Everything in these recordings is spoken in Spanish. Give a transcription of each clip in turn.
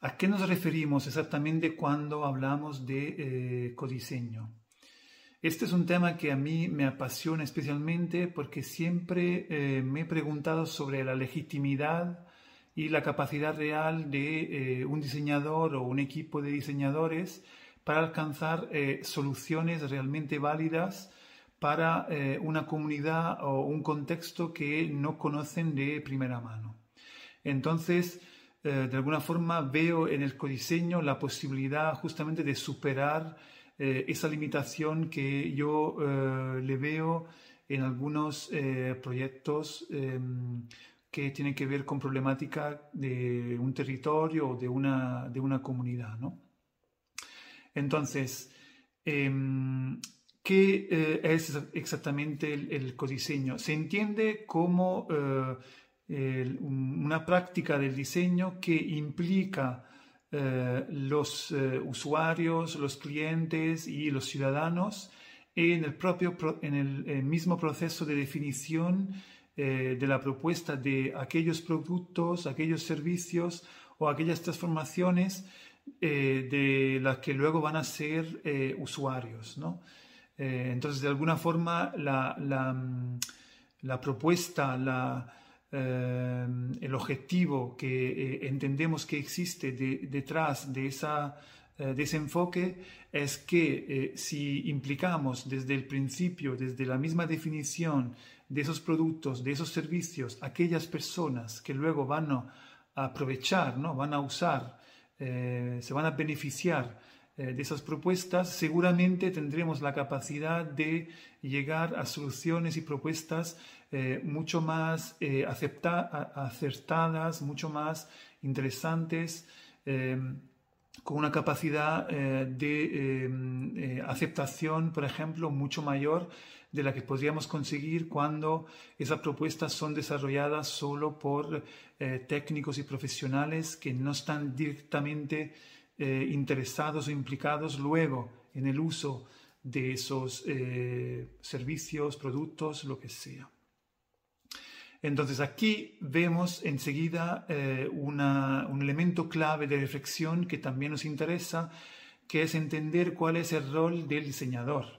¿A qué nos referimos exactamente cuando hablamos de eh, codiseño? Este es un tema que a mí me apasiona especialmente porque siempre eh, me he preguntado sobre la legitimidad y la capacidad real de eh, un diseñador o un equipo de diseñadores para alcanzar soluciones realmente válidas para una comunidad o un contexto que no conocen de primera mano. Entonces, de alguna forma veo en el codiseño la posibilidad justamente de superar eh, esa limitación que yo eh, le veo en algunos eh, proyectos em, que tienen que ver con problemática de un territorio o de una, de una comunidad. ¿no? Entonces, em, ¿qué es exactamente el, el, codiseño? Se entiende como una práctica del diseño que implica eh, los eh, usuarios, los clientes y los ciudadanos en el, propio, en el, mismo proceso de definición eh, de la propuesta de aquellos productos, aquellos servicios o aquellas transformaciones de las que luego van a ser usuarios. ¿no? entonces, de alguna forma, la, la, mm, la propuesta, la, Em, el objetivo que eh, entendemos que existe detrás de, esa, eh, de ese enfoque es que eh, si implicamos desde el principio, desde la misma definición de esos productos, de esos servicios, aquellas personas que luego van a aprovechar, ¿no? van a usar, se van a beneficiar de esas propuestas, seguramente tendremos la capacidad de llegar a soluciones y propuestas eh, mucho más eh, acertadas, mucho más interesantes, con una capacidad eh, de aceptación, por ejemplo, mucho mayor de la que podríamos conseguir cuando esas propuestas son desarrolladas solo por técnicos y profesionales que no están directamente interesados o implicados luego en el uso de esos servicios, productos, lo que sea. Entonces aquí vemos enseguida eh, un elemento clave de reflexión que también nos interesa, que es entender cuál es el rol del diseñador.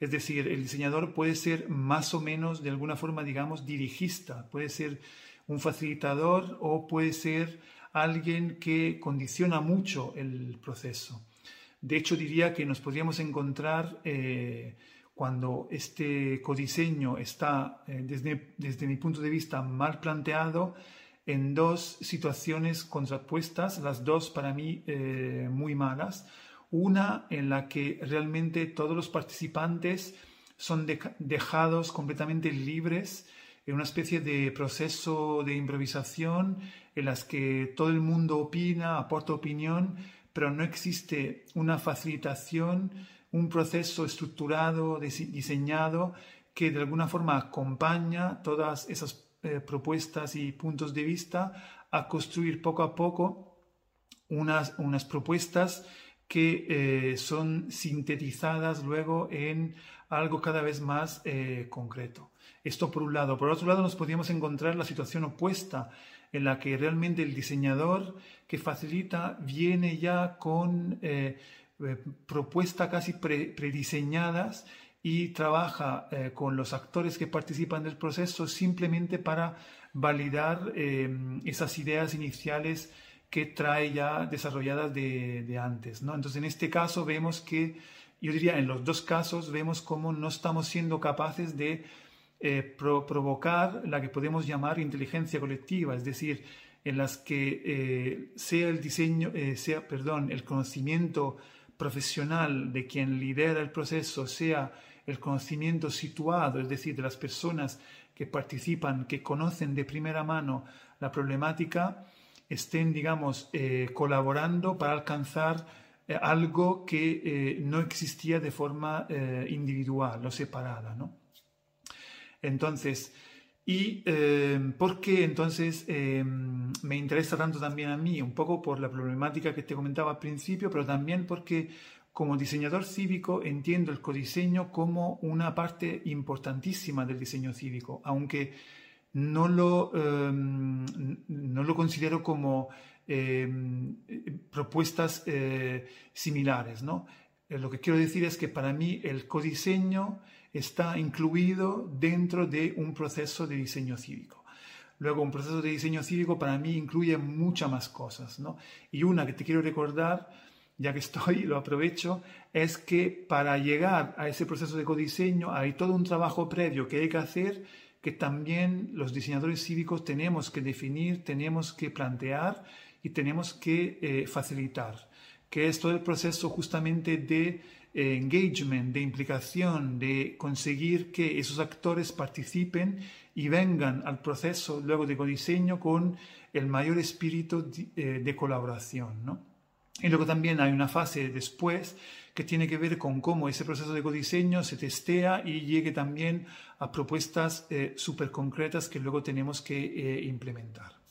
Es decir, el diseñador puede ser más o menos, de alguna forma, digamos, dirigista, puede ser un facilitador o puede ser alguien que condiciona mucho el proceso. De hecho, diría que nos podríamos encontrar eh, cuando este codiseño está, eh, desde, desde, mi punto de vista, mal planteado, en dos situaciones contrapuestas, las dos para mí eh, muy malas. Una en la que realmente todos los participantes son dejados completamente libres en una especie de proceso de improvisación en las que todo el mundo opina, aporta opinión, pero no existe una facilitación un proceso estructurado, diseñado, que de alguna forma acompaña todas esas eh, propuestas y puntos de vista a construir poco a poco unas, unas propuestas que eh, son sintetizadas luego en algo cada vez más eh, concreto. Esto por un lado. Por otro lado, nos podríamos encontrar la situación opuesta, en la que realmente el diseñador que facilita viene ya con eh, propuestas casi prediseñadas y trabaja eh, con los actores que participan del proceso simplemente para validar eh, esas ideas iniciales que trae ya desarrolladas de, antes. ¿no? Entonces, en este caso vemos que, yo diría, en los dos casos vemos cómo no estamos siendo capaces de provocar la que podemos llamar inteligencia colectiva, es decir, en las que sea el diseño, sea, perdón, el conocimiento profesional de quien lidera el proceso sea el conocimiento situado, es decir, de las personas que participan, que conocen de primera mano la problemática, estén, digamos, eh, colaborando para alcanzar eh, algo que eh, no existía de forma individual o separada. ¿no? Entonces, ¿Y eh, por qué entonces eh, me interesa tanto también a mí? Un poco por la problemática que te comentaba al principio, pero también porque como diseñador cívico entiendo el codiseño como una parte importantísima del diseño cívico, aunque no lo, em, no lo considero como em, propuestas eh, similares. ¿no? Eh, lo que quiero decir es que para mí el codiseño está incluido dentro de un proceso de diseño cívico. Luego, un proceso de diseño cívico para mí incluye muchas más cosas, ¿no? Y una que te quiero recordar, ya que estoy, lo aprovecho, es que para llegar a ese proceso de codiseño hay todo un trabajo previo que hay que hacer que también los diseñadores cívicos tenemos que definir, tenemos que plantear y tenemos que eh, facilitar, que es todo el proceso justamente de eh, engagement, de implicación, de conseguir que esos actores participen y vengan al proceso luego de codiseño con el mayor espíritu de, eh, colaboración. ¿no? Y luego también hay una fase después que tiene que ver con cómo ese proceso de codiseño se testea y llegue también a propuestas eh, súper concretas que luego tenemos que implementar.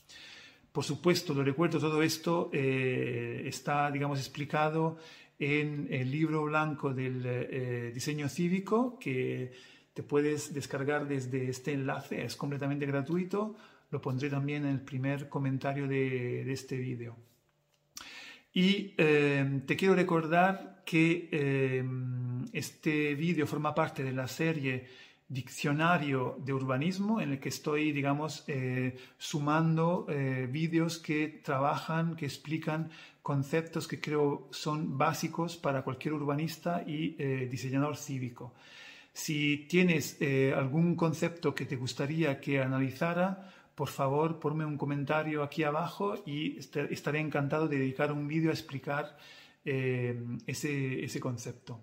Por supuesto, lo recuerdo, todo esto está, digamos, explicado en el libro blanco del eh, diseño cívico que te puedes descargar desde este enlace, es completamente gratuito, lo pondré también en el primer comentario de, este vídeo. Y eh, te quiero recordar que eh, este vídeo forma parte de la serie diccionario de urbanismo en el que estoy, digamos, eh, sumando eh, vídeos que trabajan, que explican conceptos que creo son básicos para cualquier urbanista y eh, diseñador cívico. Si tienes algún concepto que te gustaría que analizara, por favor, ponme un comentario aquí abajo y estaré encantado de dedicar un vídeo a explicar ese, ese concepto.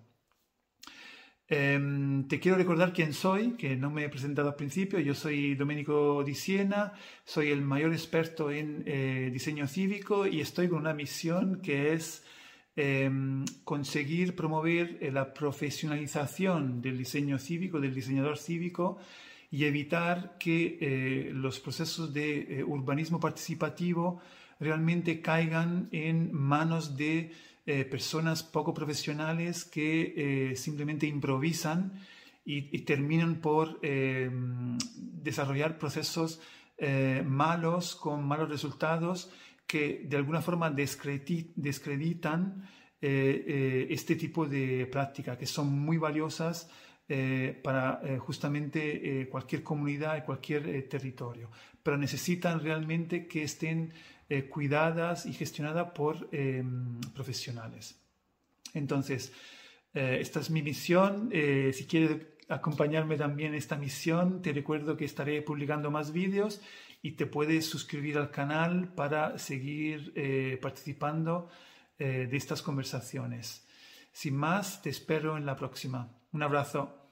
Em, te quiero recordar quién soy, que no me he presentado al principio. Yo soy Domenico Di Siena, soy el mayor experto en eh, diseño cívico y estoy con una misión que es em, conseguir promover eh, la profesionalización del diseño cívico, del diseñador cívico y evitar que eh, los procesos de urbanismo participativo realmente caigan en manos de eh, personas poco profesionales que eh, simplemente improvisan y, terminan por eh, desarrollar procesos malos con malos resultados que de alguna forma descreditan este tipo de prácticas que son muy valiosas para justamente cualquier comunidad y cualquier territorio, pero necesitan realmente que estén eh, cuidadas y gestionadas por em, profesionales. Entonces, eh, esta es mi misión. Eh, si quieres acompañarme también en esta misión, te recuerdo que estaré publicando más vídeos y te puedes suscribir al canal para seguir participando de estas conversaciones. Sin más, te espero en la próxima. Un abrazo.